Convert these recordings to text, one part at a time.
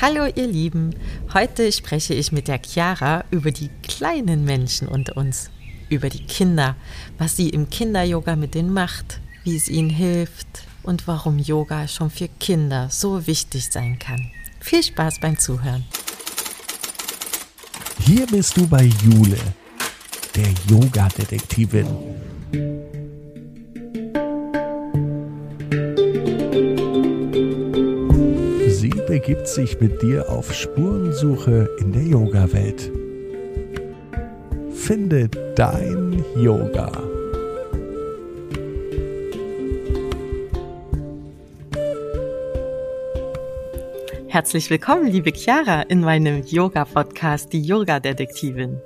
Hallo ihr Lieben, heute spreche ich mit der Chiara über die kleinen Menschen unter uns, über die Kinder, was sie im Kinder-Yoga mit denen macht, wie es ihnen hilft und warum Yoga schon für Kinder so wichtig sein kann. Viel Spaß beim Zuhören. Hier bist du bei Jule, der Yoga-Detektivin. Begibt sich mit dir auf Spurensuche in der Yoga-Welt. Finde dein Yoga. Herzlich willkommen, liebe Chiara, in meinem Yoga-Podcast, die Yoga-Detektivin.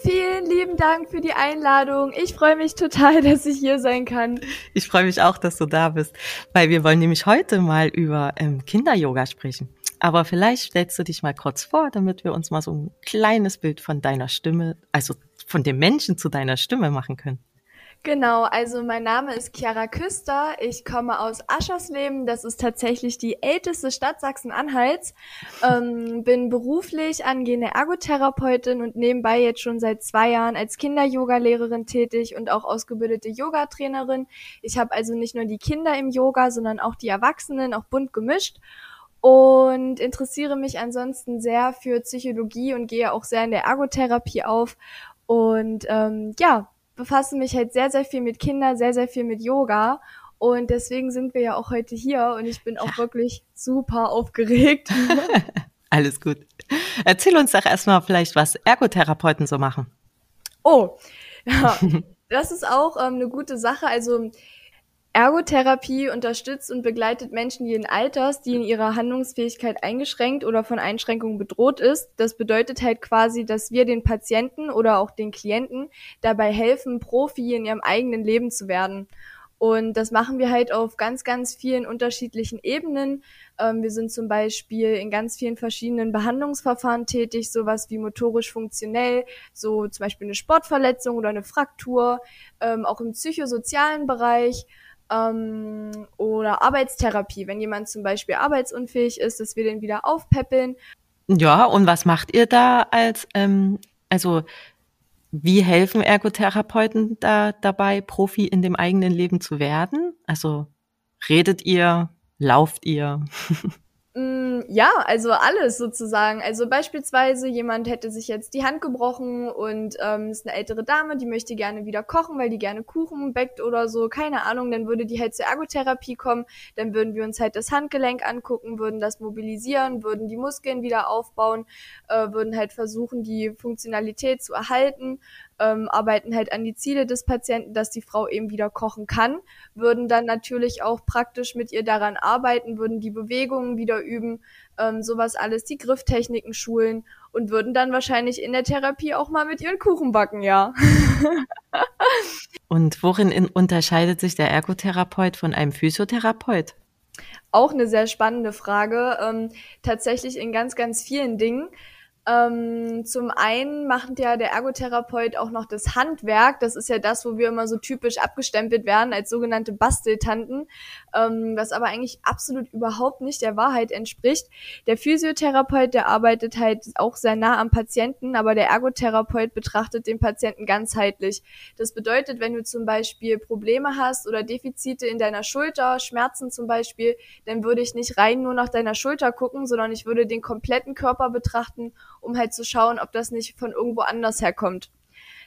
Vielen lieben Dank für die Einladung. Ich freue mich total, dass ich hier sein kann. Ich freue mich auch, dass du da bist, weil wir wollen nämlich heute mal über ähm, Kinder-Yoga sprechen. Aber vielleicht stellst du dich mal kurz vor, damit wir uns mal so ein kleines Bild von deiner Stimme, also von dem Menschen zu deiner Stimme machen können. Genau, also mein Name ist Chiara Küster. Ich komme aus Aschersleben. Das ist tatsächlich die älteste Stadt Sachsen-Anhalts. Ähm, bin beruflich angehende Ergotherapeutin und nebenbei jetzt schon seit zwei Jahren als Kinder-Yoga-Lehrerin tätig und auch ausgebildete Yoga-Trainerin. Ich habe also nicht nur die Kinder im Yoga, sondern auch die Erwachsenen, auch bunt gemischt und interessiere mich ansonsten sehr für Psychologie und gehe auch sehr in der Ergotherapie auf. Und ähm, ja, befasse mich halt sehr, sehr viel mit Kindern, sehr, sehr viel mit Yoga. Und deswegen sind wir ja auch heute hier und ich bin auch ja. wirklich super aufgeregt. Alles gut. Erzähl uns doch erstmal vielleicht, was Ergotherapeuten so machen. Oh, ja, das ist auch ähm, eine gute Sache. Also Ergotherapie unterstützt und begleitet Menschen jeden Alters, die in ihrer Handlungsfähigkeit eingeschränkt oder von Einschränkungen bedroht ist. Das bedeutet halt quasi, dass wir den Patienten oder auch den Klienten dabei helfen, Profi in ihrem eigenen Leben zu werden. Und das machen wir halt auf ganz, ganz vielen unterschiedlichen Ebenen. Ähm, wir sind zum Beispiel in ganz vielen verschiedenen Behandlungsverfahren tätig, sowas wie motorisch funktionell, so zum Beispiel eine Sportverletzung oder eine Fraktur, ähm, auch im psychosozialen Bereich ähm, oder Arbeitstherapie, wenn jemand zum Beispiel arbeitsunfähig ist, dass wir den wieder aufpäppeln. Ja, und was macht ihr da als, ähm, also wie helfen Ergotherapeuten da dabei, Profi in dem eigenen Leben zu werden? Also redet ihr, lauft ihr? Mm, ja, also alles sozusagen. Also beispielsweise jemand hätte sich jetzt die Hand gebrochen und ähm, ist eine ältere Dame, die möchte gerne wieder kochen, weil die gerne Kuchen backt oder so, keine Ahnung, dann würde die halt zur Ergotherapie kommen, dann würden wir uns halt das Handgelenk angucken, würden das mobilisieren, würden die Muskeln wieder aufbauen, äh, würden halt versuchen, die Funktionalität zu erhalten ähm, arbeiten halt an die Ziele des Patienten, dass die Frau eben wieder kochen kann, würden dann natürlich auch praktisch mit ihr daran arbeiten, würden die Bewegungen wieder üben, ähm, sowas alles, die Grifftechniken schulen und würden dann wahrscheinlich in der Therapie auch mal mit ihren Kuchen backen, ja. und worin in, unterscheidet sich der Ergotherapeut von einem Physiotherapeut? Auch eine sehr spannende Frage. Ähm, tatsächlich in ganz, ganz vielen Dingen. Ähm, zum einen macht ja der Ergotherapeut auch noch das Handwerk. Das ist ja das, wo wir immer so typisch abgestempelt werden als sogenannte Basteltanten, ähm, was aber eigentlich absolut überhaupt nicht der Wahrheit entspricht. Der Physiotherapeut, der arbeitet halt auch sehr nah am Patienten, aber der Ergotherapeut betrachtet den Patienten ganzheitlich. Das bedeutet, wenn du zum Beispiel Probleme hast oder Defizite in deiner Schulter, Schmerzen zum Beispiel, dann würde ich nicht rein nur nach deiner Schulter gucken, sondern ich würde den kompletten Körper betrachten um halt zu schauen, ob das nicht von irgendwo anders herkommt.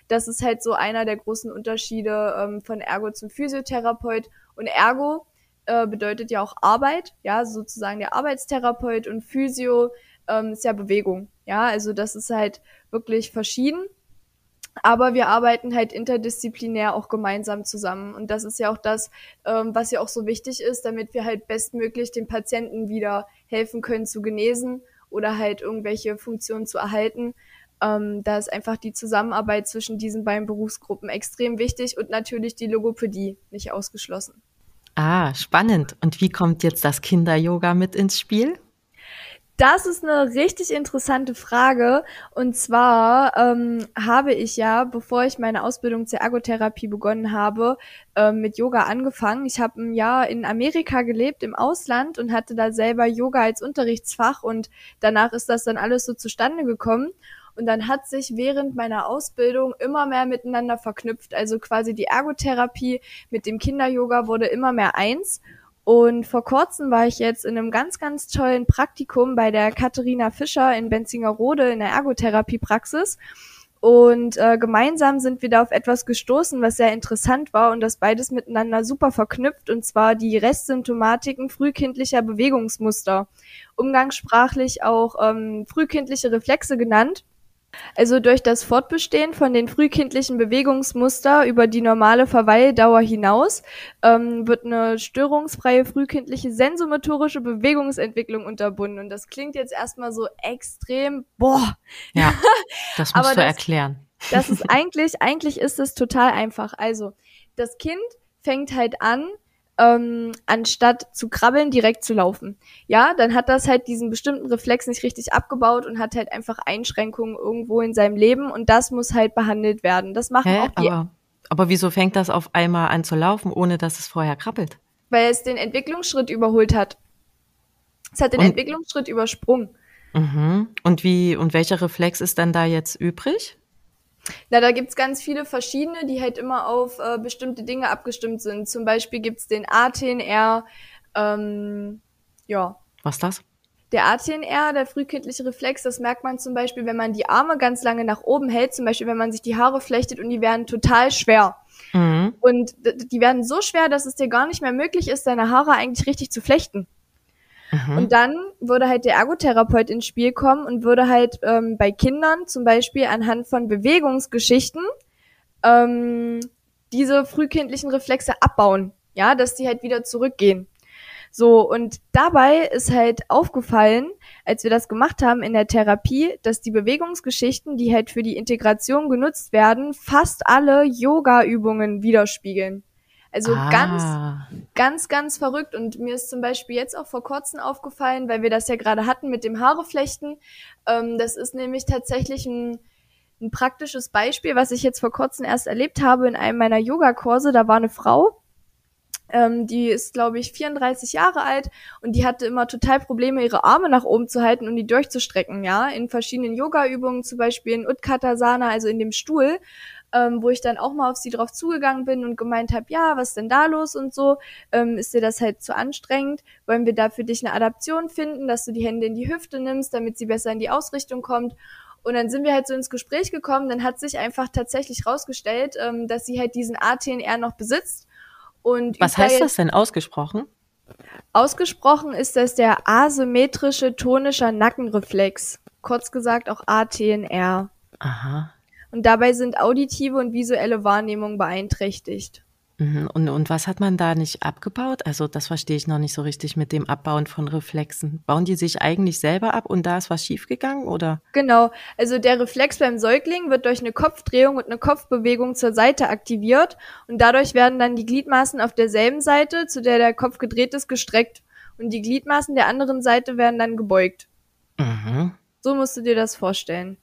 Das ist halt so einer der großen Unterschiede ähm, von Ergo zum Physiotherapeut. Und Ergo äh, bedeutet ja auch Arbeit, ja, sozusagen der Arbeitstherapeut und Physio ähm, ist ja Bewegung. Ja, also das ist halt wirklich verschieden. Aber wir arbeiten halt interdisziplinär auch gemeinsam zusammen. Und das ist ja auch das, ähm, was ja auch so wichtig ist, damit wir halt bestmöglich den Patienten wieder helfen können zu genesen oder halt irgendwelche Funktionen zu erhalten. Ähm, da ist einfach die Zusammenarbeit zwischen diesen beiden Berufsgruppen extrem wichtig und natürlich die Logopädie nicht ausgeschlossen. Ah, spannend. Und wie kommt jetzt das Kinder-Yoga mit ins Spiel? Das ist eine richtig interessante Frage. Und zwar ähm, habe ich ja, bevor ich meine Ausbildung zur Ergotherapie begonnen habe, ähm, mit Yoga angefangen. Ich habe ein Jahr in Amerika gelebt, im Ausland, und hatte da selber Yoga als Unterrichtsfach. Und danach ist das dann alles so zustande gekommen. Und dann hat sich während meiner Ausbildung immer mehr miteinander verknüpft. Also quasi die Ergotherapie mit dem Kinder-Yoga wurde immer mehr eins. Und vor kurzem war ich jetzt in einem ganz, ganz tollen Praktikum bei der Katharina Fischer in Benzingerode in der Ergotherapiepraxis. Und äh, gemeinsam sind wir da auf etwas gestoßen, was sehr interessant war und das beides miteinander super verknüpft, und zwar die Restsymptomatiken frühkindlicher Bewegungsmuster, umgangssprachlich auch ähm, frühkindliche Reflexe genannt. Also durch das Fortbestehen von den frühkindlichen Bewegungsmuster über die normale Verweildauer hinaus ähm, wird eine störungsfreie frühkindliche sensomotorische Bewegungsentwicklung unterbunden. Und das klingt jetzt erstmal so extrem, boah. Ja, das musst du das, erklären. Das ist eigentlich, eigentlich ist es total einfach. Also, das Kind fängt halt an, ähm, anstatt zu krabbeln, direkt zu laufen. Ja, dann hat das halt diesen bestimmten Reflex nicht richtig abgebaut und hat halt einfach Einschränkungen irgendwo in seinem Leben und das muss halt behandelt werden. Das machen Hä? auch die. Aber, aber wieso fängt das auf einmal an zu laufen, ohne dass es vorher krabbelt? Weil es den Entwicklungsschritt überholt hat. Es hat den und? Entwicklungsschritt übersprungen. Mhm. Und wie, und welcher Reflex ist dann da jetzt übrig? Na, da gibt's ganz viele verschiedene, die halt immer auf äh, bestimmte Dinge abgestimmt sind. Zum Beispiel gibt's den ATNR, ähm, ja. Was das? Der ATNR, der frühkindliche Reflex, das merkt man zum Beispiel, wenn man die Arme ganz lange nach oben hält, zum Beispiel wenn man sich die Haare flechtet und die werden total schwer. Mhm. Und die werden so schwer, dass es dir gar nicht mehr möglich ist, deine Haare eigentlich richtig zu flechten. Mhm. Und dann würde halt der Ergotherapeut ins Spiel kommen und würde halt ähm, bei Kindern zum Beispiel anhand von Bewegungsgeschichten ähm, diese frühkindlichen Reflexe abbauen. Ja, dass die halt wieder zurückgehen. So, und dabei ist halt aufgefallen, als wir das gemacht haben in der Therapie, dass die Bewegungsgeschichten, die halt für die Integration genutzt werden, fast alle Yoga-Übungen widerspiegeln. Also ah. ganz, ganz, ganz verrückt. Und mir ist zum Beispiel jetzt auch vor kurzem aufgefallen, weil wir das ja gerade hatten mit dem Haareflechten. Ähm, das ist nämlich tatsächlich ein, ein praktisches Beispiel, was ich jetzt vor kurzem erst erlebt habe in einem meiner Yogakurse. Da war eine Frau, ähm, die ist, glaube ich, 34 Jahre alt und die hatte immer total Probleme, ihre Arme nach oben zu halten und die durchzustrecken, ja, in verschiedenen Yoga-Übungen, zum Beispiel in Utkatasana, also in dem Stuhl ähm, wo ich dann auch mal auf sie drauf zugegangen bin und gemeint habe, ja, was denn da los und so, ähm, ist dir das halt zu anstrengend? Wollen wir da für dich eine Adaption finden, dass du die Hände in die Hüfte nimmst, damit sie besser in die Ausrichtung kommt? Und dann sind wir halt so ins Gespräch gekommen, dann hat sich einfach tatsächlich rausgestellt, ähm, dass sie halt diesen ATNR noch besitzt. Und Was heißt das denn ausgesprochen? Ausgesprochen ist das der asymmetrische tonischer Nackenreflex. Kurz gesagt auch ATNR. Aha und dabei sind auditive und visuelle Wahrnehmung beeinträchtigt. Mhm. Und, und was hat man da nicht abgebaut? Also das verstehe ich noch nicht so richtig mit dem Abbauen von Reflexen. Bauen die sich eigentlich selber ab und da ist was schiefgegangen oder? Genau. Also der Reflex beim Säugling wird durch eine Kopfdrehung und eine Kopfbewegung zur Seite aktiviert und dadurch werden dann die Gliedmaßen auf derselben Seite, zu der der Kopf gedreht ist, gestreckt und die Gliedmaßen der anderen Seite werden dann gebeugt. Mhm. So musst du dir das vorstellen.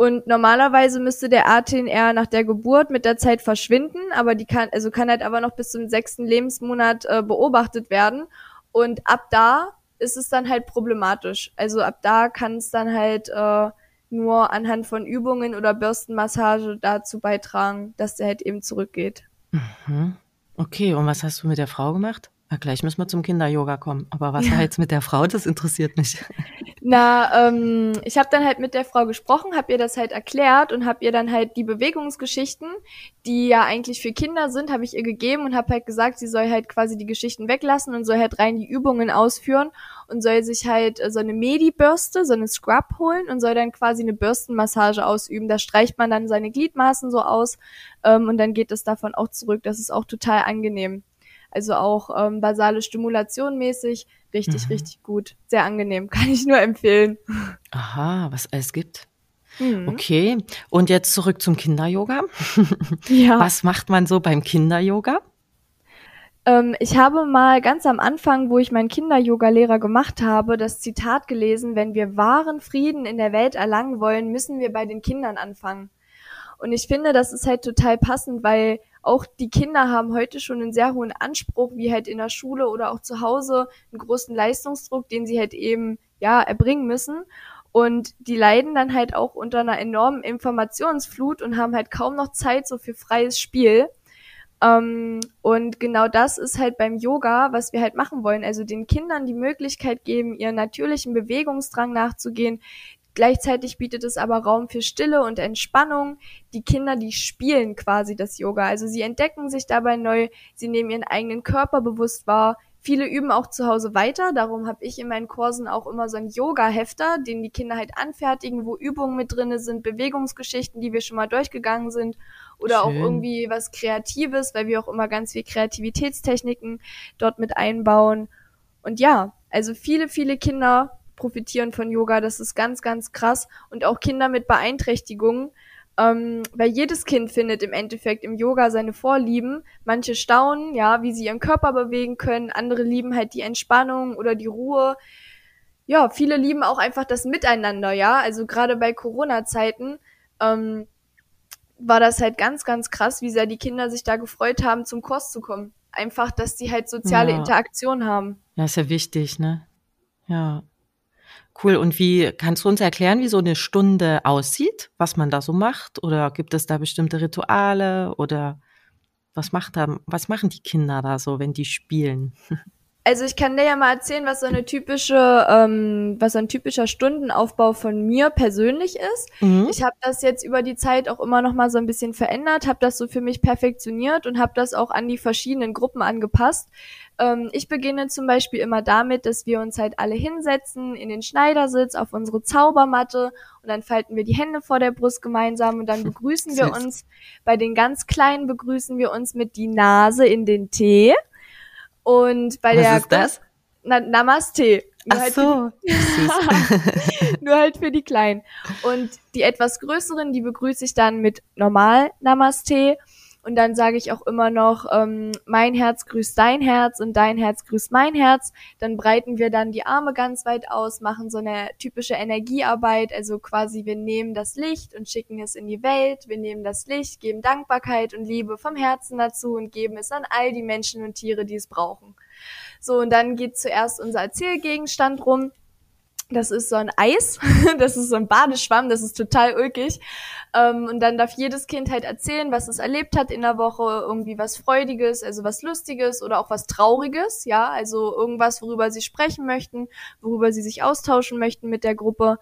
Und normalerweise müsste der ATNR nach der Geburt mit der Zeit verschwinden, aber die kann, also kann halt aber noch bis zum sechsten Lebensmonat äh, beobachtet werden. Und ab da ist es dann halt problematisch. Also ab da kann es dann halt äh, nur anhand von Übungen oder Bürstenmassage dazu beitragen, dass der halt eben zurückgeht. Mhm. Okay, und was hast du mit der Frau gemacht? Na, gleich müssen wir zum Kinder-Yoga kommen. Aber was ja. war jetzt mit der Frau? Das interessiert mich. Na, ähm, ich habe dann halt mit der Frau gesprochen, habe ihr das halt erklärt und habe ihr dann halt die Bewegungsgeschichten, die ja eigentlich für Kinder sind, habe ich ihr gegeben und habe halt gesagt, sie soll halt quasi die Geschichten weglassen und soll halt rein die Übungen ausführen und soll sich halt äh, so eine Medi-Bürste, so eine Scrub holen und soll dann quasi eine Bürstenmassage ausüben. Da streicht man dann seine Gliedmaßen so aus ähm, und dann geht es davon auch zurück. Das ist auch total angenehm. Also auch ähm, basale Stimulation mäßig. Richtig, mhm. richtig gut. Sehr angenehm. Kann ich nur empfehlen. Aha, was es gibt. Mhm. Okay. Und jetzt zurück zum Kinder-Yoga. Ja. Was macht man so beim Kinder-Yoga? Ähm, ich habe mal ganz am Anfang, wo ich meinen Kinder-Yoga-Lehrer gemacht habe, das Zitat gelesen, wenn wir wahren Frieden in der Welt erlangen wollen, müssen wir bei den Kindern anfangen. Und ich finde, das ist halt total passend, weil auch die Kinder haben heute schon einen sehr hohen Anspruch, wie halt in der Schule oder auch zu Hause, einen großen Leistungsdruck, den sie halt eben, ja, erbringen müssen. Und die leiden dann halt auch unter einer enormen Informationsflut und haben halt kaum noch Zeit so für freies Spiel. Ähm, und genau das ist halt beim Yoga, was wir halt machen wollen. Also den Kindern die Möglichkeit geben, ihren natürlichen Bewegungsdrang nachzugehen. Gleichzeitig bietet es aber Raum für Stille und Entspannung. Die Kinder, die spielen quasi das Yoga. Also sie entdecken sich dabei neu, sie nehmen ihren eigenen Körper bewusst wahr, Viele üben auch zu Hause weiter. Darum habe ich in meinen Kursen auch immer so einen Yoga-Hefter, den die Kinder halt anfertigen, wo Übungen mit drinne sind, Bewegungsgeschichten, die wir schon mal durchgegangen sind oder Schön. auch irgendwie was Kreatives, weil wir auch immer ganz viel Kreativitätstechniken dort mit einbauen. Und ja, also viele, viele Kinder profitieren von Yoga. Das ist ganz, ganz krass. Und auch Kinder mit Beeinträchtigungen ähm, weil jedes Kind findet im Endeffekt im Yoga seine Vorlieben. Manche staunen, ja, wie sie ihren Körper bewegen können. Andere lieben halt die Entspannung oder die Ruhe. Ja, viele lieben auch einfach das Miteinander, ja. Also gerade bei Corona-Zeiten ähm, war das halt ganz, ganz krass, wie sehr die Kinder sich da gefreut haben, zum Kurs zu kommen. Einfach, dass die halt soziale ja. Interaktion haben. Ja, ist ja wichtig, ne? Ja. Cool. Und wie kannst du uns erklären, wie so eine Stunde aussieht, was man da so macht? Oder gibt es da bestimmte Rituale oder was macht da, was machen die Kinder da so, wenn die spielen? Also ich kann dir ja mal erzählen, was so eine typische, ähm, was so ein typischer Stundenaufbau von mir persönlich ist. Mhm. Ich habe das jetzt über die Zeit auch immer noch mal so ein bisschen verändert, habe das so für mich perfektioniert und habe das auch an die verschiedenen Gruppen angepasst. Ähm, ich beginne zum Beispiel immer damit, dass wir uns halt alle hinsetzen in den Schneidersitz auf unsere Zaubermatte und dann falten wir die Hände vor der Brust gemeinsam und dann begrüßen wir uns. Bei den ganz Kleinen begrüßen wir uns mit die Nase in den Tee. Und bei Was der ist das? Na, Namaste. Nur Ach halt so. nur halt für die Kleinen. Und die etwas größeren, die begrüße ich dann mit normal Namaste. Und dann sage ich auch immer noch, ähm, mein Herz grüßt dein Herz und dein Herz grüßt mein Herz. Dann breiten wir dann die Arme ganz weit aus, machen so eine typische Energiearbeit. Also quasi wir nehmen das Licht und schicken es in die Welt. Wir nehmen das Licht, geben Dankbarkeit und Liebe vom Herzen dazu und geben es an all die Menschen und Tiere, die es brauchen. So, und dann geht zuerst unser Erzählgegenstand rum. Das ist so ein Eis, das ist so ein Badeschwamm, das ist total ulkig. Ähm, und dann darf jedes Kind halt erzählen, was es erlebt hat in der Woche, irgendwie was Freudiges, also was Lustiges oder auch was Trauriges, ja, also irgendwas, worüber sie sprechen möchten, worüber sie sich austauschen möchten mit der Gruppe.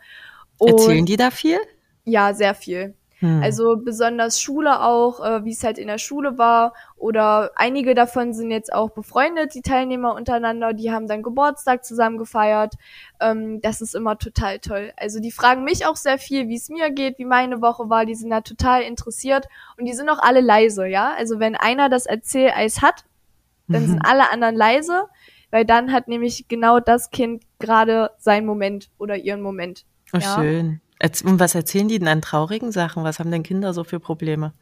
Und Erzählen die da viel? Ja, sehr viel. Hm. Also besonders Schule auch, äh, wie es halt in der Schule war. Oder einige davon sind jetzt auch befreundet, die Teilnehmer untereinander, die haben dann Geburtstag zusammen gefeiert. Ähm, das ist immer total toll. Also die fragen mich auch sehr viel, wie es mir geht, wie meine Woche war. Die sind da total interessiert und die sind auch alle leise, ja. Also wenn einer das Erzähleis hat, dann mhm. sind alle anderen leise, weil dann hat nämlich genau das Kind gerade seinen Moment oder ihren Moment. Oh, ja? schön. Und was erzählen die denn an traurigen Sachen? Was haben denn Kinder so für Probleme?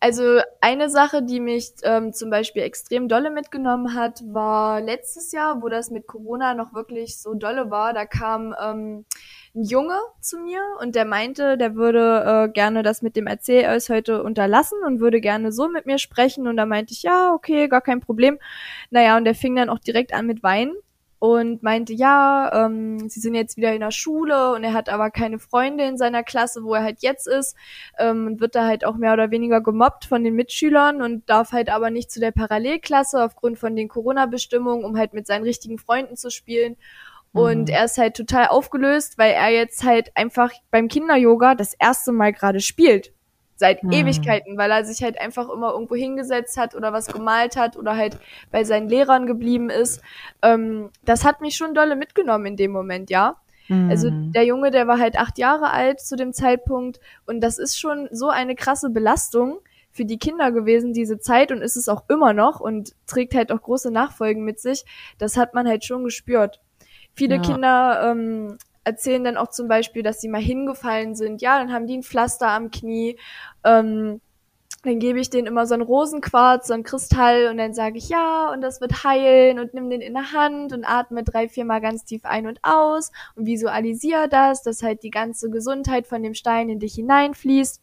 Also eine Sache, die mich ähm, zum Beispiel extrem dolle mitgenommen hat, war letztes Jahr, wo das mit Corona noch wirklich so dolle war. Da kam ähm, ein Junge zu mir und der meinte, der würde äh, gerne das mit dem Erzähleis heute unterlassen und würde gerne so mit mir sprechen. Und da meinte ich, ja, okay, gar kein Problem. Naja, und der fing dann auch direkt an mit Weinen und meinte, ja, ähm, sie sind jetzt wieder in der Schule und er hat aber keine Freunde in seiner Klasse, wo er halt jetzt ist ähm, und wird da halt auch mehr oder weniger gemobbt von den Mitschülern und darf halt aber nicht zu der Parallelklasse aufgrund von den Corona-Bestimmungen, um halt mit seinen richtigen Freunden zu spielen. Und mhm. er ist halt total aufgelöst, weil er jetzt halt einfach beim Kinder-Yoga das erste Mal gerade spielt seit hm. Ewigkeiten, weil er sich halt einfach immer irgendwo hingesetzt hat oder was gemalt hat oder halt bei seinen Lehrern geblieben ist. Ähm, das hat mich schon dolle mitgenommen in dem Moment, ja. Hm. Also der Junge, der war halt acht Jahre alt zu dem Zeitpunkt und das ist schon so eine krasse Belastung für die Kinder gewesen, diese Zeit und ist es auch immer noch und trägt halt auch große Nachfolgen mit sich. Das hat man halt schon gespürt. Viele ja. Kinder ähm, erzählen dann auch zum Beispiel, dass sie mal hingefallen sind. Ja, dann haben die ein Pflaster am Knie. Ähm, dann gebe ich denen immer so einen Rosenquarz, so einen Kristall und dann sage ich ja und das wird heilen und nimm den in der Hand und atme drei, vier Mal ganz tief ein und aus und visualisiere das, dass halt die ganze Gesundheit von dem Stein in dich hineinfließt.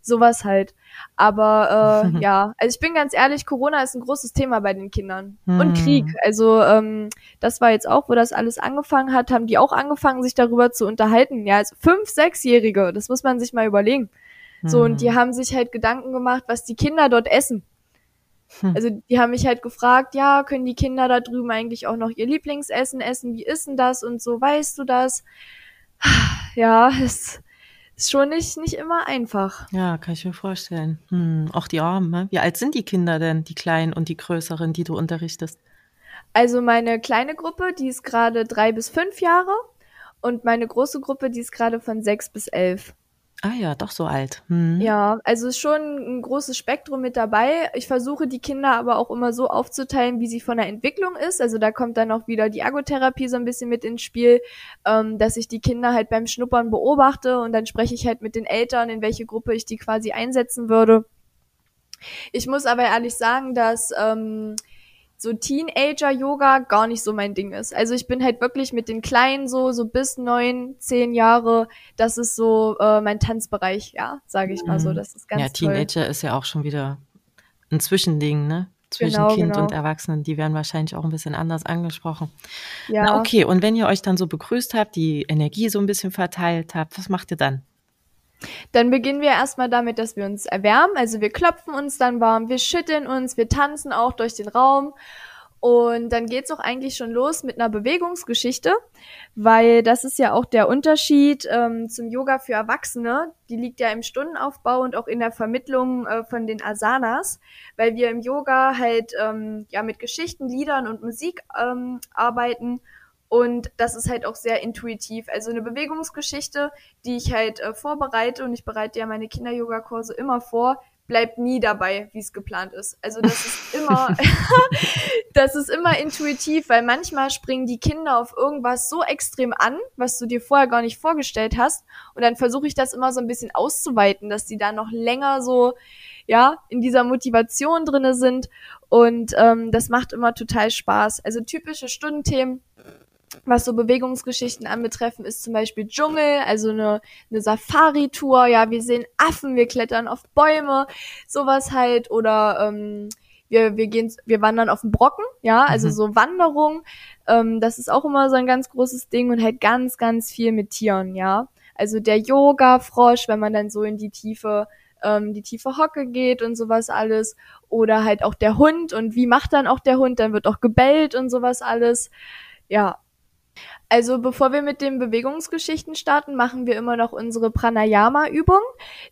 Sowas halt. Aber äh, ja, also ich bin ganz ehrlich, Corona ist ein großes Thema bei den Kindern. Hm. Und Krieg. Also ähm, das war jetzt auch, wo das alles angefangen hat, haben die auch angefangen, sich darüber zu unterhalten. Ja, also fünf, sechsjährige, das muss man sich mal überlegen. So, und die Hm. haben sich halt Gedanken gemacht, was die Kinder dort essen. Hm. Also die haben mich halt gefragt, ja, können die Kinder da drüben eigentlich auch noch ihr Lieblingsessen essen? Wie ist denn das und so, weißt du das? Ja, es ist schon nicht, nicht immer einfach. Ja, kann ich mir vorstellen. Hm. Auch die Armen, ne? Wie alt sind die Kinder denn, die kleinen und die größeren, die du unterrichtest? Also meine kleine Gruppe, die ist gerade drei bis fünf Jahre und meine große Gruppe, die ist gerade von sechs bis elf. Ah ja, doch so alt. Hm. Ja, also ist schon ein großes Spektrum mit dabei. Ich versuche die Kinder aber auch immer so aufzuteilen, wie sie von der Entwicklung ist. Also da kommt dann auch wieder die Ergotherapie so ein bisschen mit ins Spiel, ähm, dass ich die Kinder halt beim Schnuppern beobachte und dann spreche ich halt mit den Eltern, in welche Gruppe ich die quasi einsetzen würde. Ich muss aber ehrlich sagen, dass ähm, so Teenager-Yoga gar nicht so mein Ding ist. Also ich bin halt wirklich mit den Kleinen so, so bis neun, zehn Jahre, das ist so äh, mein Tanzbereich, ja, sage ich mal so. Das ist ganz ja, toll. Teenager ist ja auch schon wieder ein Zwischending, ne? Zwischen Genau, Kind genau. und Erwachsenen. Die werden wahrscheinlich auch ein bisschen anders angesprochen. Ja, Na okay, und wenn ihr euch dann so begrüßt habt, die Energie so ein bisschen verteilt habt, was macht ihr dann? Dann beginnen wir erstmal damit, dass wir uns erwärmen. Also wir klopfen uns dann warm, wir schütteln uns, wir tanzen auch durch den Raum. Und dann geht's auch eigentlich schon los mit einer Bewegungsgeschichte, weil das ist ja auch der Unterschied ähm, zum Yoga für Erwachsene. Die liegt ja im Stundenaufbau und auch in der Vermittlung äh, von den Asanas, weil wir im Yoga halt ähm, ja mit Geschichten, Liedern und Musik ähm, arbeiten und das ist halt auch sehr intuitiv. Also eine Bewegungsgeschichte, die ich halt äh, vorbereite und ich bereite ja meine Kinder-Yoga-Kurse immer vor, bleibt nie dabei, wie es geplant ist. Also das ist immer, das ist immer intuitiv, weil manchmal springen die Kinder auf irgendwas so extrem an, was du dir vorher gar nicht vorgestellt hast. Und dann versuche ich das immer so ein bisschen auszuweiten, dass die da noch länger so, ja, in dieser Motivation drinne sind. Und ähm, das macht immer total Spaß. Also typische Stundenthemen, was so Bewegungsgeschichten anbetreffen, ist zum Beispiel Dschungel, also eine, eine Safari-Tour. Ja, wir sehen Affen, wir klettern auf Bäume, sowas halt. Oder ähm, wir, wir gehen, wir wandern auf den Brocken, ja, also Mhm. so Wanderung. Ähm, das ist auch immer so ein ganz großes Ding und halt ganz, ganz viel mit Tieren, ja. Also der Yoga-Frosch, wenn man dann so in die tiefe, ähm, die tiefe Hocke geht und sowas alles. Oder halt auch der Hund und wie macht dann auch der Hund? Dann wird auch gebellt und sowas alles. Ja, also bevor wir mit den Bewegungsgeschichten starten, machen wir immer noch unsere Pranayama-Übung.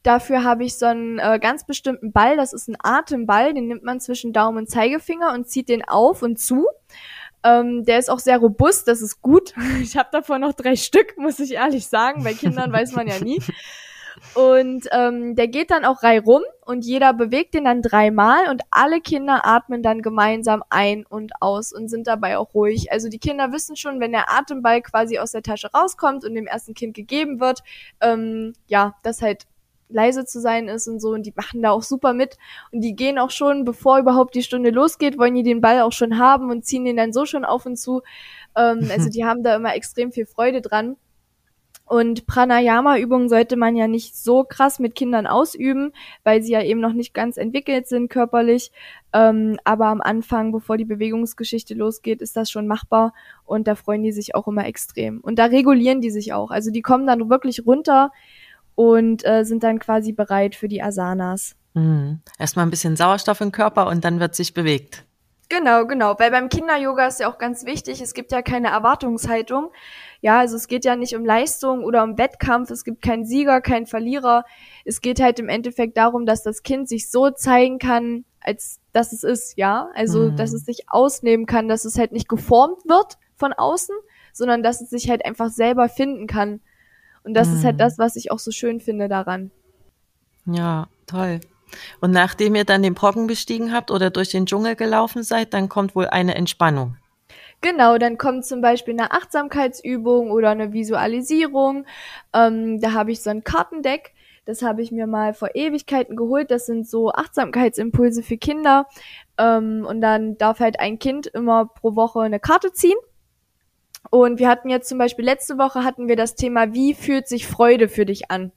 Dafür habe ich so einen äh, ganz bestimmten Ball, das ist ein Atemball, den nimmt man zwischen Daumen und Zeigefinger und zieht den auf und zu. Ähm, der ist auch sehr robust, das ist gut. Ich habe davon noch drei Stück, muss ich ehrlich sagen. Bei Kindern weiß man ja nie. Und ähm, der geht dann auch reihum und jeder bewegt den dann dreimal und alle Kinder atmen dann gemeinsam ein und aus und sind dabei auch ruhig. Also die Kinder wissen schon, wenn der Atemball quasi aus der Tasche rauskommt und dem ersten Kind gegeben wird, ähm, ja, dass halt leise zu sein ist und so und die machen da auch super mit und die gehen auch schon, bevor überhaupt die Stunde losgeht, wollen die den Ball auch schon haben und ziehen den dann so schon auf und zu. Ähm, also die haben da immer extrem viel Freude dran. Und Pranayama-Übungen sollte man ja nicht so krass mit Kindern ausüben, weil sie ja eben noch nicht ganz entwickelt sind körperlich. Ähm, aber am Anfang, bevor die Bewegungsgeschichte losgeht, ist das schon machbar und da freuen die sich auch immer extrem. Und da regulieren die sich auch. Also die kommen dann wirklich runter und äh, sind dann quasi bereit für die Asanas. Hm. Erstmal ein bisschen Sauerstoff im Körper und dann wird sich bewegt. Genau, genau. Weil beim Kinder-Yoga ist ja auch ganz wichtig, es gibt ja keine Erwartungshaltung. Ja, also es geht ja nicht um Leistung oder um Wettkampf, es gibt keinen Sieger, keinen Verlierer. Es geht halt im Endeffekt darum, dass das Kind sich so zeigen kann, als dass es ist, ja. Also, Mhm. dass es sich ausnehmen kann, dass es halt nicht geformt wird von außen, sondern dass es sich halt einfach selber finden kann. Und das ist halt Mhm. das, was ich auch so schön finde daran. Ja, toll. Und nachdem ihr dann den Brocken bestiegen habt oder durch den Dschungel gelaufen seid, dann kommt wohl eine Entspannung. Genau, dann kommt zum Beispiel eine Achtsamkeitsübung oder eine Visualisierung. Ähm, da habe ich so ein Kartendeck. Das habe ich mir mal vor Ewigkeiten geholt. Das sind so Achtsamkeitsimpulse für Kinder. Ähm, und dann darf halt ein Kind immer pro Woche eine Karte ziehen. Und wir hatten jetzt zum Beispiel letzte Woche hatten wir das Thema, wie fühlt sich Freude für dich an?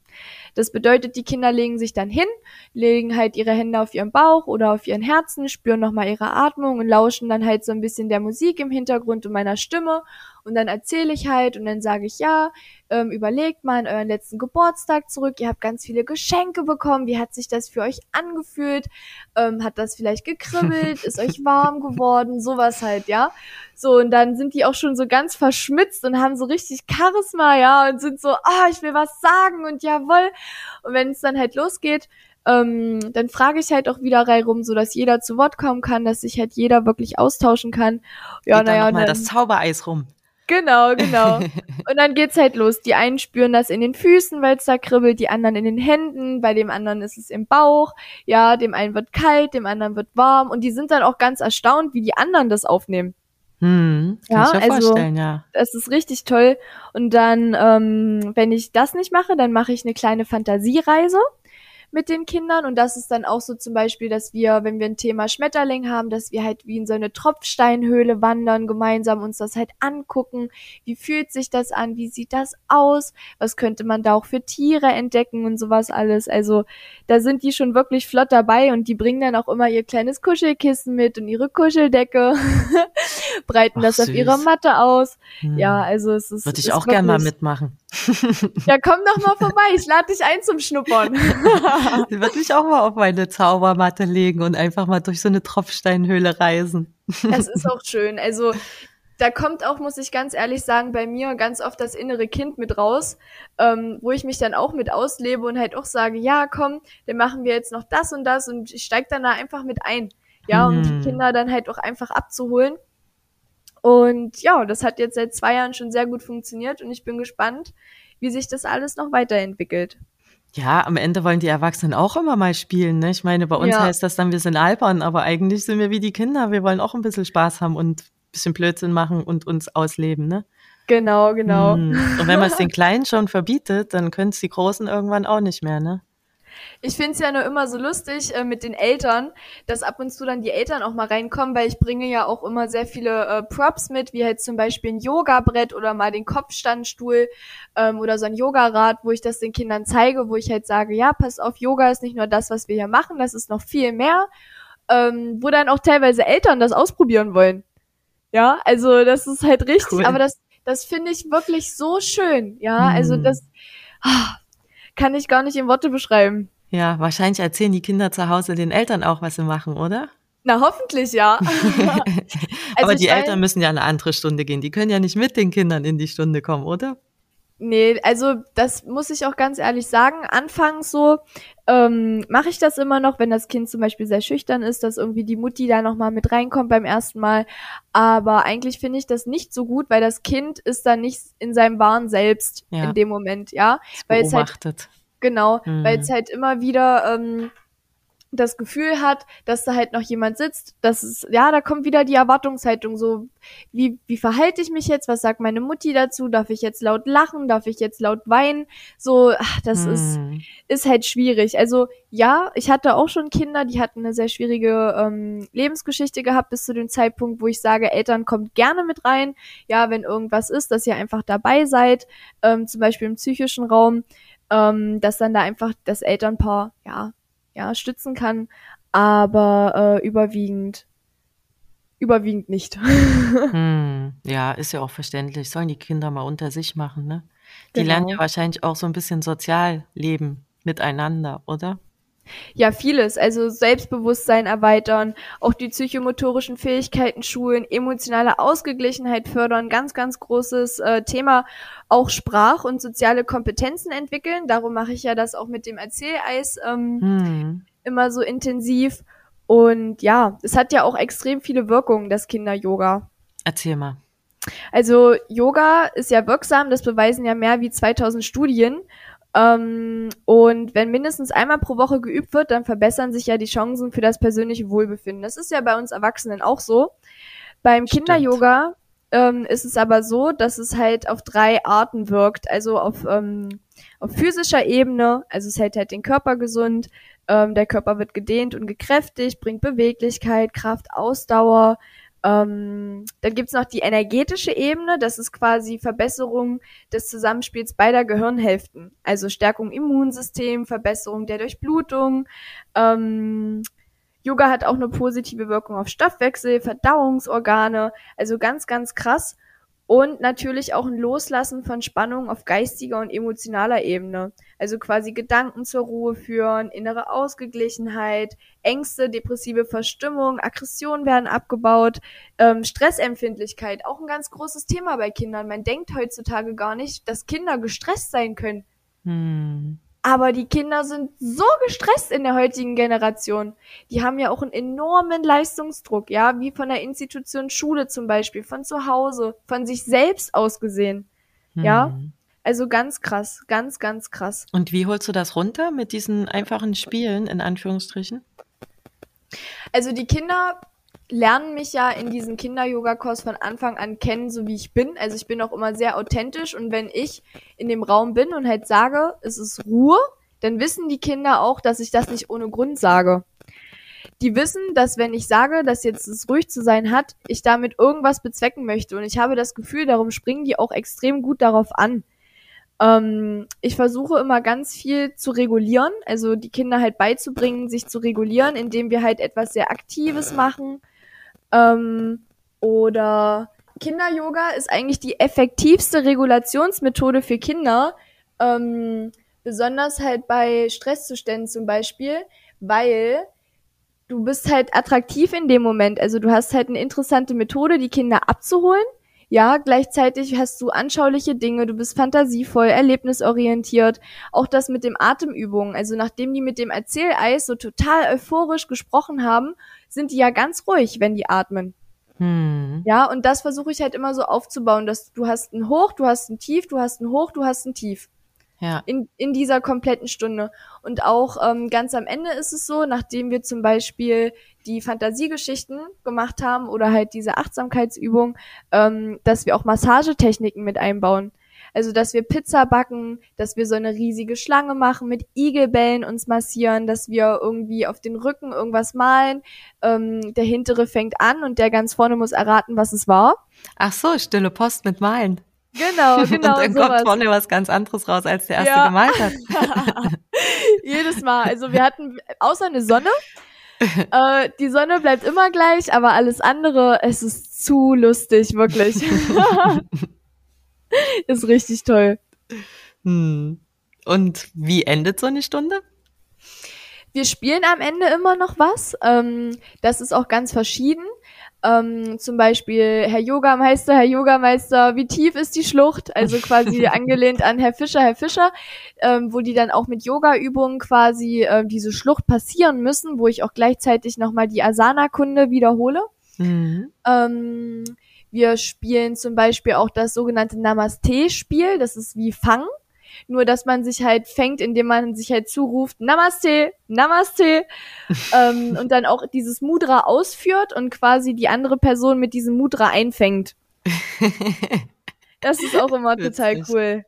Das bedeutet, die Kinder legen sich dann hin, legen halt ihre Hände auf ihren Bauch oder auf ihren Herzen, spüren nochmal ihre Atmung und lauschen dann halt so ein bisschen der Musik im Hintergrund und meiner Stimme. Und dann erzähle ich halt und dann sage ich, ja, ähm, überlegt mal an euren letzten Geburtstag zurück. Ihr habt ganz viele Geschenke bekommen. Wie hat sich das für euch angefühlt? Ähm, hat das vielleicht gekribbelt? Ist euch warm geworden? Sowas halt, ja. So, und dann sind die auch schon so ganz verschmitzt und haben so richtig Charisma, ja, und sind so, ah, ich will was sagen und jawoll. Und wenn es dann halt losgeht, ähm, dann frage ich halt auch wieder reihum, so dass jeder zu Wort kommen kann, dass sich halt jeder wirklich austauschen kann. Ja, naja. mal das Zaubereis rum. Genau, genau. Und dann geht's halt los. Die einen spüren das in den Füßen, weil es da kribbelt, die anderen in den Händen, bei dem anderen ist es im Bauch. Ja, dem einen wird kalt, dem anderen wird warm und die sind dann auch ganz erstaunt, wie die anderen das aufnehmen. Hm, kann ja, ich mir also, vorstellen, ja. Das ist richtig toll. Und dann, ähm, wenn ich das nicht mache, dann mache ich eine kleine Fantasiereise mit den Kindern. Und das ist dann auch so zum Beispiel, dass wir, wenn wir ein Thema Schmetterling haben, dass wir halt wie in so eine Tropfsteinhöhle wandern, gemeinsam uns das halt angucken. Wie fühlt sich das an? Wie sieht das aus? Was könnte man da auch für Tiere entdecken und sowas alles? Also da sind die schon wirklich flott dabei und die bringen dann auch immer ihr kleines Kuschelkissen mit und ihre Kuscheldecke, breiten Ach, das süß. auf ihrer Matte aus. Hm. Ja, also es ist. Würde ich auch gerne mal mitmachen. ja, komm doch mal vorbei. Ich lade dich ein zum Schnuppern. würde mich auch mal auf meine Zaubermatte legen und einfach mal durch so eine Tropfsteinhöhle reisen. Das ist auch schön. Also da kommt auch, muss ich ganz ehrlich sagen, bei mir ganz oft das innere Kind mit raus, ähm, wo ich mich dann auch mit auslebe und halt auch sage, ja, komm, dann machen wir jetzt noch das und das und ich steig dann da einfach mit ein. Ja, um die hm. Kinder dann halt auch einfach abzuholen. Und ja, das hat jetzt seit zwei Jahren schon sehr gut funktioniert und ich bin gespannt, wie sich das alles noch weiterentwickelt. Ja, am Ende wollen die Erwachsenen auch immer mal spielen. Ne? Ich meine, bei uns ja. heißt das dann, wir sind albern, aber eigentlich sind wir wie die Kinder. Wir wollen auch ein bisschen Spaß haben und ein bisschen Blödsinn machen und uns ausleben. Ne? Genau, genau. Hm. Und wenn man es den Kleinen schon verbietet, dann können es die Großen irgendwann auch nicht mehr, ne? Ich finde es ja nur immer so lustig äh, mit den Eltern, dass ab und zu dann die Eltern auch mal reinkommen, weil ich bringe ja auch immer sehr viele äh, Props mit, wie halt zum Beispiel ein Yoga-Brett oder mal den Kopfstandstuhl ähm, oder so ein Yogarad, wo ich das den Kindern zeige, wo ich halt sage, ja, pass auf, Yoga ist nicht nur das, was wir hier machen, das ist noch viel mehr, ähm, wo dann auch teilweise Eltern das ausprobieren wollen. Ja, also das ist halt richtig, cool. aber das, das finde ich wirklich so schön. Ja, also mhm. also das, ah, kann ich gar nicht in Worte beschreiben. Ja, wahrscheinlich erzählen die Kinder zu Hause den Eltern auch, was sie machen, oder? Na, hoffentlich ja. also Aber die Eltern müssen ja eine andere Stunde gehen. Die können ja nicht mit den Kindern in die Stunde kommen, oder? Nee, also das muss ich auch ganz ehrlich sagen. Anfangs so ähm, mache ich das immer noch, wenn das Kind zum Beispiel sehr schüchtern ist, dass irgendwie die Mutti da nochmal mit reinkommt beim ersten Mal. Aber eigentlich finde ich das nicht so gut, weil das Kind ist dann nicht in seinem wahren Selbst ja. in dem Moment, ja. weil es halt, genau, mhm. weil es halt immer wieder ähm, das Gefühl hat, dass da halt noch jemand sitzt, dass es, ja, da kommt wieder die Erwartungshaltung so, wie, wie verhalte ich mich jetzt, was sagt meine Mutti dazu, darf ich jetzt laut lachen, darf ich jetzt laut weinen, so, ach, das hm. ist, ist halt schwierig. Also, ja, ich hatte auch schon Kinder, die hatten eine sehr schwierige ähm, Lebensgeschichte gehabt bis zu dem Zeitpunkt, wo ich sage, Eltern kommt gerne mit rein, ja, wenn irgendwas ist, dass ihr einfach dabei seid, ähm, zum Beispiel im psychischen Raum, ähm, dass dann da einfach das Elternpaar, ja, ja, stützen kann, aber äh, überwiegend überwiegend nicht. hm, ja, ist ja auch verständlich. Sollen die Kinder mal unter sich machen, ne? Die genau. lernen ja wahrscheinlich auch so ein bisschen sozial leben miteinander, oder? Ja, vieles. Also Selbstbewusstsein erweitern, auch die psychomotorischen Fähigkeiten schulen, emotionale Ausgeglichenheit fördern, ganz, ganz großes äh, Thema. Auch Sprach- und soziale Kompetenzen entwickeln. Darum mache ich ja das auch mit dem Erzähleis ähm, hm. immer so intensiv. Und ja, es hat ja auch extrem viele Wirkungen, das Kinder-Yoga. Erzähl mal. Also Yoga ist ja wirksam, das beweisen ja mehr wie 2000 Studien. Ähm, und wenn mindestens einmal pro Woche geübt wird, dann verbessern sich ja die Chancen für das persönliche Wohlbefinden. Das ist ja bei uns Erwachsenen auch so. Beim Kinder-Yoga ähm, ist es aber so, dass es halt auf drei Arten wirkt. Also auf, ähm, auf physischer Ebene, also es hält halt den Körper gesund, ähm, der Körper wird gedehnt und gekräftigt, bringt Beweglichkeit, Kraft, Ausdauer. Ähm, dann gibt's noch die energetische Ebene, das ist quasi Verbesserung des Zusammenspiels beider Gehirnhälften. Also Stärkung Immunsystem, Verbesserung der Durchblutung, ähm, Yoga hat auch eine positive Wirkung auf Stoffwechsel, Verdauungsorgane, also ganz, ganz krass. Und natürlich auch ein Loslassen von Spannung auf geistiger und emotionaler Ebene. Also quasi Gedanken zur Ruhe führen, innere Ausgeglichenheit, Ängste, depressive Verstimmung, Aggressionen werden abgebaut, ähm, Stressempfindlichkeit, auch ein ganz großes Thema bei Kindern. Man denkt heutzutage gar nicht, dass Kinder gestresst sein können. Hm. Aber die Kinder sind so gestresst in der heutigen Generation. Die haben ja auch einen enormen Leistungsdruck, ja, wie von der Institution Schule zum Beispiel, von zu Hause, von sich selbst aus gesehen. Hm. Ja. Also ganz krass, ganz, ganz krass. Und wie holst du das runter mit diesen einfachen Spielen, in Anführungsstrichen? Also die Kinder lernen mich ja in diesem Kinder-Yoga-Kurs von Anfang an kennen, so wie ich bin. Also ich bin auch immer sehr authentisch und wenn ich in dem Raum bin und halt sage, es ist Ruhe, dann wissen die Kinder auch, dass ich das nicht ohne Grund sage. Die wissen, dass wenn ich sage, dass jetzt es ruhig zu sein hat, ich damit irgendwas bezwecken möchte. Und ich habe das Gefühl, darum springen die auch extrem gut darauf an. Ähm, ich versuche immer ganz viel zu regulieren, also die Kinder halt beizubringen, sich zu regulieren, indem wir halt etwas sehr Aktives machen ähm, oder Kinder-Yoga ist eigentlich die effektivste Regulationsmethode für Kinder, ähm, besonders halt bei Stresszuständen zum Beispiel, weil du bist halt attraktiv in dem Moment. Also du hast halt eine interessante Methode, die Kinder abzuholen. Ja, gleichzeitig hast du anschauliche Dinge, du bist fantasievoll, erlebnisorientiert. Auch das mit dem Atemübungen. Also nachdem die mit dem Erzähleis so total euphorisch gesprochen haben, sind die ja ganz ruhig, wenn die atmen. Hm. Ja, und das versuche ich halt immer so aufzubauen, dass du hast ein Hoch, du hast ein Tief, du hast ein Hoch, du hast ein Tief. Ja. In, in dieser kompletten Stunde. Und auch ähm, ganz am Ende ist es so, nachdem wir zum Beispiel die Fantasiegeschichten gemacht haben oder halt diese Achtsamkeitsübung, ähm, dass wir auch Massagetechniken mit einbauen. Also, dass wir Pizza backen, dass wir so eine riesige Schlange machen, mit Igelbällen uns massieren, dass wir irgendwie auf den Rücken irgendwas malen. Ähm, der hintere fängt an und der ganz vorne muss erraten, was es war. Ach so, stille Post mit Malen. Genau, genau. Und dann sowas. kommt vorne was ganz anderes raus, als der erste ja. gemalt hat. Jedes Mal. Also wir hatten außer eine Sonne. äh, die Sonne bleibt immer gleich, aber alles andere, es ist zu lustig, wirklich. ist richtig toll. Hm. Und wie endet so eine Stunde? Wir spielen am Ende immer noch was. Ähm, das ist auch ganz verschieden. Ähm, zum Beispiel Herr Yogameister, Herr Yogameister, wie tief ist die Schlucht? Also quasi angelehnt an Herr Fischer, Herr Fischer, ähm, wo die dann auch mit Yoga-Übungen quasi äh, diese Schlucht passieren müssen, wo ich auch gleichzeitig nochmal die Asana-Kunde wiederhole. Mhm. Ähm, wir spielen zum Beispiel auch das sogenannte Namaste-Spiel. Das ist wie Fang. Nur, dass man sich halt fängt, indem man sich halt zuruft, Namaste, Namaste, ähm, und dann auch dieses Mudra ausführt und quasi die andere Person mit diesem Mudra einfängt. Das ist auch immer total cool.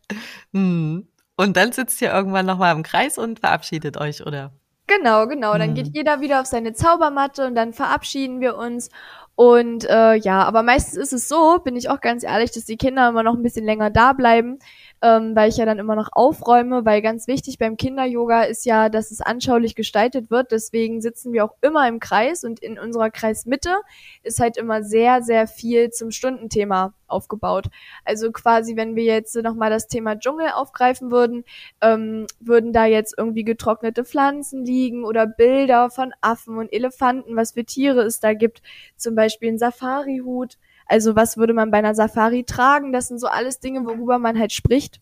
Hm. Und dann sitzt ihr irgendwann nochmal im Kreis und verabschiedet euch, oder? Genau, genau. Dann geht hm. jeder wieder auf seine Zaubermatte und dann verabschieden wir uns. Und äh, ja, aber meistens ist es so, bin ich auch ganz ehrlich, dass die Kinder immer noch ein bisschen länger da bleiben, ähm, weil ich ja dann immer noch aufräume, weil ganz wichtig beim Kinder-Yoga ist ja, dass es anschaulich gestaltet wird. Deswegen sitzen wir auch immer im Kreis und in unserer Kreismitte ist halt immer sehr, sehr viel zum Stundenthema aufgebaut. Also quasi, wenn wir jetzt nochmal das Thema Dschungel aufgreifen würden, ähm, würden da jetzt irgendwie getrocknete Pflanzen liegen oder Bilder von Affen und Elefanten, was für Tiere es da gibt. Zum Beispiel ein Safari-Hut. Also was würde man bei einer Safari tragen? Das sind so alles Dinge, worüber man halt spricht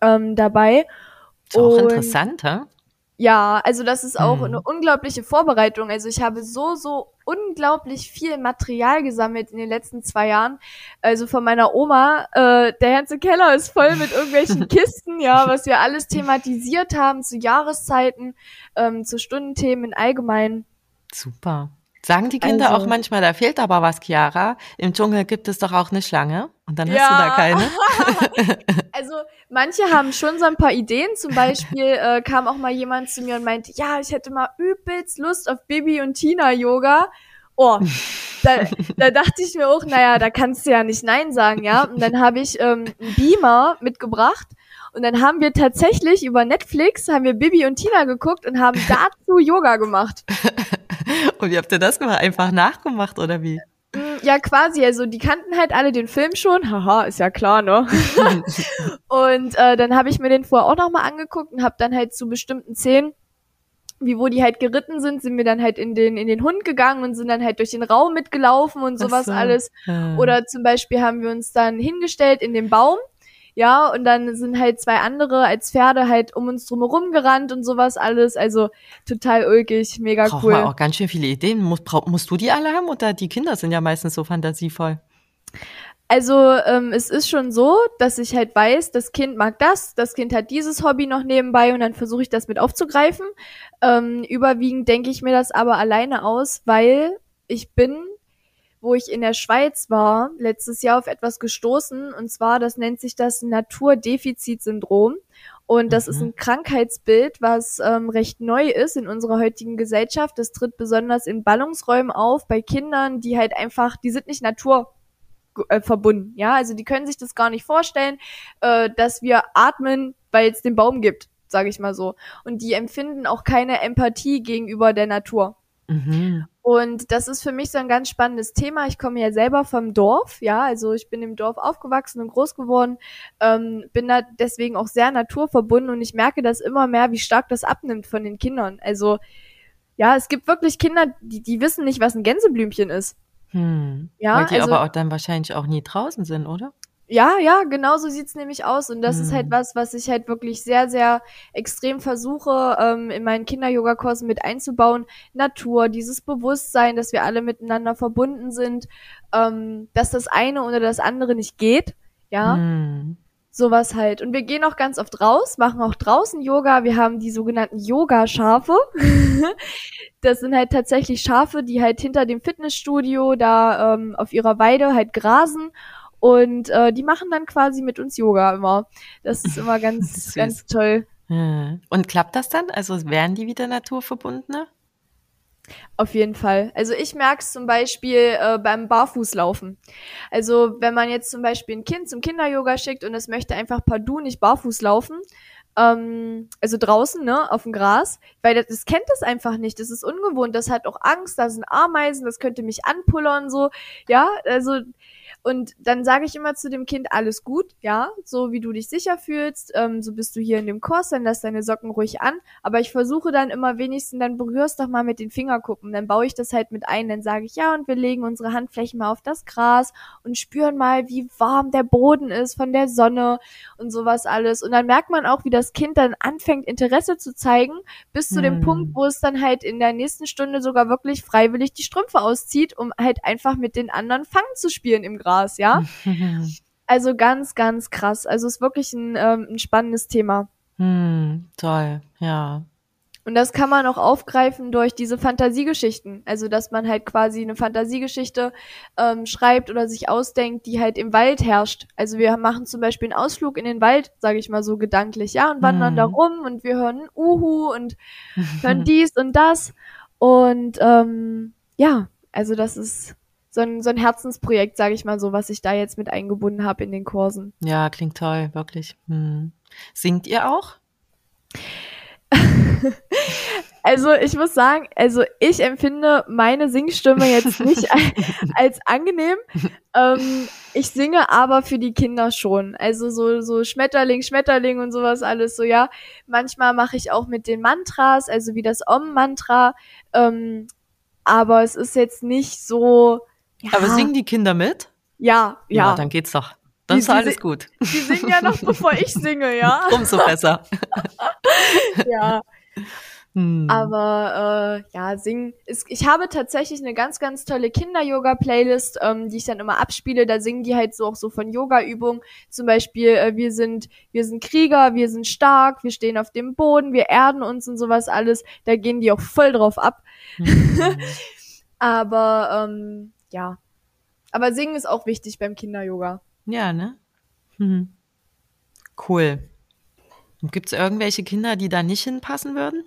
ähm, dabei. Ist auch Und interessant, hä? Ja, also das ist auch hm. eine unglaubliche Vorbereitung. Also ich habe so, so unglaublich viel Material gesammelt in den letzten zwei Jahren. Also von meiner Oma, äh, der ganze Keller ist voll mit irgendwelchen Kisten, ja, was wir alles thematisiert haben zu Jahreszeiten, ähm, zu Stundenthemen in allgemein. Super. Sagen die Kinder Also- auch manchmal, da fehlt aber was, Chiara. Im Dschungel gibt es doch auch eine Schlange. Und dann hast Ja. du da keine. Also manche haben schon so ein paar Ideen. Zum Beispiel äh, kam auch mal jemand zu mir und meinte, ja, ich hätte mal übelst Lust auf Bibi und Tina Yoga. Oh, da, da dachte ich mir auch, naja, da kannst du ja nicht Nein sagen, ja. Und dann habe ich ähm, einen Beamer mitgebracht und dann haben wir tatsächlich über Netflix haben wir Bibi und Tina geguckt und haben dazu Yoga gemacht. Und wie habt ihr das gemacht? Einfach nachgemacht oder wie? Mm, Ja, quasi. Also die kannten halt alle den Film schon. Haha, ist ja klar, ne? und äh, dann habe ich mir den vorher auch nochmal angeguckt und habe dann halt zu bestimmten Szenen, wie wo die halt geritten sind, sind wir dann halt in den in den Hund gegangen und sind dann halt durch den Raum mitgelaufen und sowas so. alles. Äh. Oder zum Beispiel haben wir uns dann hingestellt in den Baum. Ja, und dann sind halt zwei andere als Pferde halt um uns drumherum gerannt und sowas alles. Also total ulkig, mega Braucht cool. man auch ganz schön viele Ideen. Muss, brauch, musst du die alle haben oder die Kinder sind ja meistens so fantasievoll? Also ähm, es ist schon so, dass ich halt weiß, das Kind mag das, das Kind hat dieses Hobby noch nebenbei und dann versuche ich das mit aufzugreifen. Ähm, überwiegend denke ich mir das aber alleine aus, weil ich bin, wo ich in der Schweiz war, letztes Jahr auf etwas gestoßen und zwar, das nennt sich das Naturdefizitsyndrom. Und das Mhm. ist ein Krankheitsbild, was ähm, recht neu ist in unserer heutigen Gesellschaft. Das tritt besonders in Ballungsräumen auf, bei Kindern, die halt einfach, die sind nicht Natur äh, verbunden. Ja, also die können sich das gar nicht vorstellen, äh, dass wir atmen, weil es den Baum gibt, sage ich mal so. Und die empfinden auch keine Empathie gegenüber der Natur. Mhm. Und das ist für mich so ein ganz spannendes Thema. Ich komme ja selber vom Dorf, ja, also ich bin im Dorf aufgewachsen und groß geworden, ähm, bin da deswegen auch sehr naturverbunden und ich merke das immer mehr, wie stark das abnimmt von den Kindern. Also ja, es gibt wirklich Kinder, die, die wissen nicht, was ein Gänseblümchen ist. Hm. Ja, Weil die also- aber auch dann wahrscheinlich auch nie draußen sind, oder? Ja, ja, genau so sieht's nämlich aus. Und das ist halt Mhm. was, was ich halt wirklich sehr, sehr extrem versuche, ähm, in meinen Kinder-Yoga-Kursen mit einzubauen. Natur, dieses Bewusstsein, dass wir alle miteinander verbunden sind, ähm, dass das eine oder das andere nicht geht. Ja, Hm. sowas halt. Und wir gehen auch ganz oft raus, machen auch draußen Yoga. Wir haben die sogenannten Yoga-Schafe. das sind halt tatsächlich Schafe, die halt hinter dem Fitnessstudio da ähm, auf ihrer Weide halt grasen. Und äh, die machen dann quasi mit uns Yoga immer. Das ist immer ganz, Süß. ganz toll. Ja. Und klappt das dann? Also werden die wieder naturverbundener? Auf jeden Fall. Also ich merke es zum Beispiel äh, beim Barfußlaufen. Also wenn man jetzt zum Beispiel ein Kind zum Kinder-Yoga schickt und es möchte einfach partout nicht barfuß laufen, ähm, also draußen, ne, auf dem Gras, weil das, das kennt das einfach nicht. Das ist ungewohnt. Das hat auch Angst. Da sind Ameisen. Das könnte mich anpullern so. Ja, also und dann sage ich immer zu dem Kind, alles gut, ja, so wie du dich sicher fühlst, ähm, so bist du hier in dem Kurs, dann lass deine Socken ruhig an. Aber ich versuche dann immer wenigstens, dann berührst doch mal mit den Fingerkuppen. Dann baue ich das halt mit ein. Dann sage ich, ja, und wir legen unsere Handflächen mal auf das Gras und spüren mal, wie warm der Boden ist von der Sonne und sowas alles. Und dann merkt man auch, wie das Kind dann anfängt, Interesse zu zeigen, bis zu dem Hm. Punkt, wo es dann halt in der nächsten Stunde sogar wirklich freiwillig die Strümpfe auszieht, um halt einfach mit den anderen Fang zu spielen im Gras, ja? Also ganz, ganz krass. Also ist wirklich ein, ähm, ein spannendes Thema. hm. Toll, ja. Und das kann man auch aufgreifen durch diese Fantasiegeschichten. Also, dass man halt quasi eine Fantasiegeschichte ähm, schreibt oder sich ausdenkt, die halt im Wald herrscht. Also wir machen zum Beispiel einen Ausflug in den Wald, sage ich mal so gedanklich, ja, und wandern Mhm. da rum und wir hören Uhu und hören dies und das. Und ähm, ja, also das ist so ein, so ein Herzensprojekt, sage ich mal so, was ich da jetzt mit eingebunden habe in den Kursen. Ja, klingt toll, wirklich. Hm. Singt ihr auch? Also ich muss sagen, also ich empfinde meine Singstimme jetzt nicht als, angenehm. Ähm, ich singe aber für die Kinder schon. Also so, so Schmetterling, Schmetterling und sowas alles so, ja. Manchmal mache ich auch mit den Mantras, also wie das Om-Mantra. Ähm, aber es ist jetzt nicht so. Ja, Aber singen die Kinder mit? Ja, ja. dann geht's doch. Dann Die- ist die alles gut. Die singen ja noch, bevor ich singe, ja. Umso besser. ja. Hm. Aber äh, ja, singen ist. Ich habe tatsächlich eine ganz, ganz tolle Kinder-Yoga-Playlist, ähm, die ich dann immer abspiele. Da singen die halt so auch so von Yoga-Übungen. Zum Beispiel, äh, wir sind, wir sind Krieger, wir sind stark, wir stehen auf dem Boden, wir erden uns und sowas alles. Da gehen die auch voll drauf ab. Hm. Aber ähm, ja. Aber singen ist auch wichtig beim Kinder-Yoga. Ja, ne? Mhm. Cool. Gibt es irgendwelche Kinder, die da nicht hinpassen würden?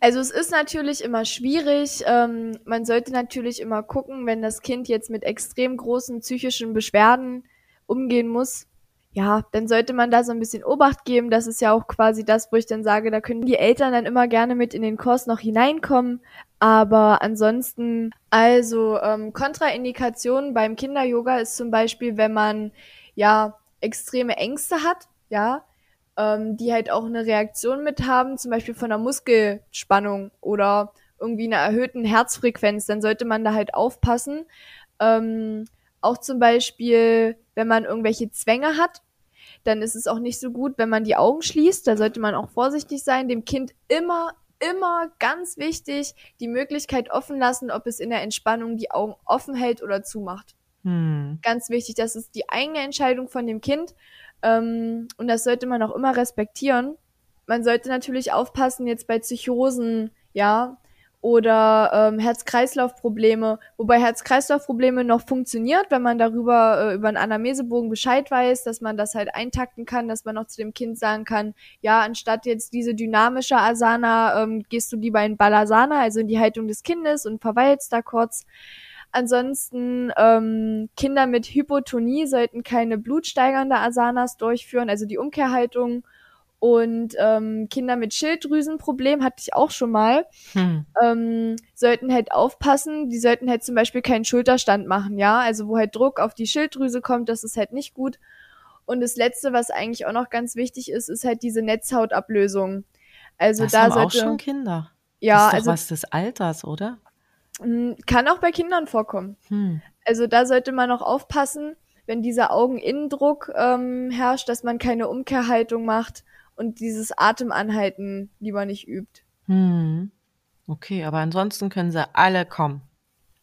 Also es ist natürlich immer schwierig. Ähm, man sollte natürlich immer gucken, wenn das Kind jetzt mit extrem großen psychischen Beschwerden umgehen muss. Ja, dann sollte man da so ein bisschen Obacht geben. Das ist ja auch quasi das, wo ich dann sage, da können die Eltern dann immer gerne mit in den Kurs noch hineinkommen. Aber ansonsten, also ähm, Kontraindikationen beim Kinder-Yoga ist zum Beispiel, wenn man ja extreme Ängste hat, ja, ähm, die halt auch eine Reaktion mit haben, zum Beispiel von einer Muskelspannung oder irgendwie einer erhöhten Herzfrequenz, dann sollte man da halt aufpassen. Ähm, auch zum Beispiel, wenn man irgendwelche Zwänge hat, dann ist es auch nicht so gut, wenn man die Augen schließt. Da sollte man auch vorsichtig sein, dem Kind immer, immer ganz wichtig die Möglichkeit offen lassen, ob es in der Entspannung die Augen offen hält oder zumacht. Hm. Ganz wichtig, das ist die eigene Entscheidung von dem Kind. Ähm, und das sollte man auch immer respektieren. Man sollte natürlich aufpassen jetzt bei Psychosen, ja, oder ähm, Herz-Kreislauf-Probleme, wobei Herz-Kreislauf-Probleme noch funktioniert, wenn man darüber äh, über einen Anamnesebogen Bescheid weiß, dass man das halt eintakten kann, dass man noch zu dem Kind sagen kann, ja, anstatt jetzt diese dynamische Asana, ähm, gehst du lieber in Balasana, also in die Haltung des Kindes und verweilst da kurz. Ansonsten ähm, Kinder mit Hypotonie sollten keine blutsteigernde Asanas durchführen, also die Umkehrhaltung. Und ähm, Kinder mit Schilddrüsenproblem hatte ich auch schon mal, hm. ähm, sollten halt aufpassen. Die sollten halt zum Beispiel keinen Schulterstand machen, ja. Also wo halt Druck auf die Schilddrüse kommt, das ist halt nicht gut. Und das Letzte, was eigentlich auch noch ganz wichtig ist, ist halt diese Netzhautablösung. Also das da haben sollte auch schon Kinder. Ja, das ist also was des Alters, oder? Hm, kann auch bei Kindern vorkommen. Hm. Also da sollte man auch aufpassen, wenn dieser Augeninnendruck ähm, herrscht, dass man keine Umkehrhaltung macht und dieses Atemanhalten lieber nicht übt. Hm. Okay, aber ansonsten können sie alle kommen.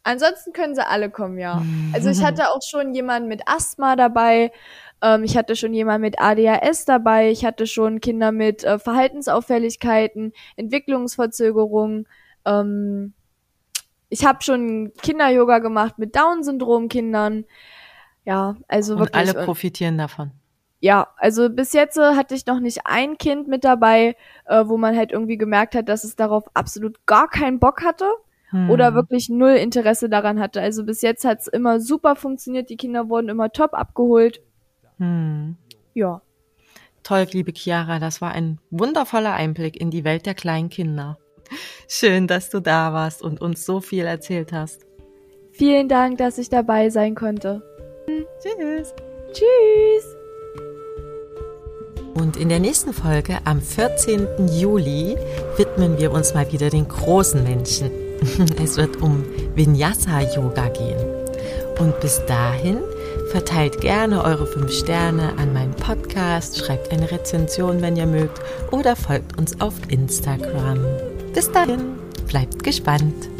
Ansonsten können sie alle kommen, ja. Also ich hatte auch schon jemanden mit Asthma dabei, ähm, ich hatte schon jemanden mit ADHS dabei, ich hatte schon Kinder mit äh, Verhaltensauffälligkeiten, Entwicklungsverzögerungen, ähm, ich habe schon Kinder-Yoga gemacht mit Down-Syndrom-Kindern. Ja, also Und wirklich. alle profitieren davon. Ja, also bis jetzt äh, hatte ich noch nicht ein Kind mit dabei, äh, wo man halt irgendwie gemerkt hat, dass es darauf absolut gar keinen Bock hatte hm. oder wirklich null Interesse daran hatte. Also bis jetzt hat's immer super funktioniert, die Kinder wurden immer top abgeholt. Hm. Ja. Toll, liebe Chiara, das war ein wundervoller Einblick in die Welt der kleinen Kinder. Schön, dass du da warst und uns so viel erzählt hast. Vielen Dank, dass ich dabei sein konnte. Tschüss. Tschüss. Und in der nächsten Folge am 14. Juli widmen wir uns mal wieder den großen Menschen. Es wird um Vinyasa-Yoga gehen. Und bis dahin verteilt gerne eure 5 Sterne an meinen Podcast, schreibt eine Rezension, wenn ihr mögt, oder folgt uns auf Instagram. Bis dahin, bleibt gespannt.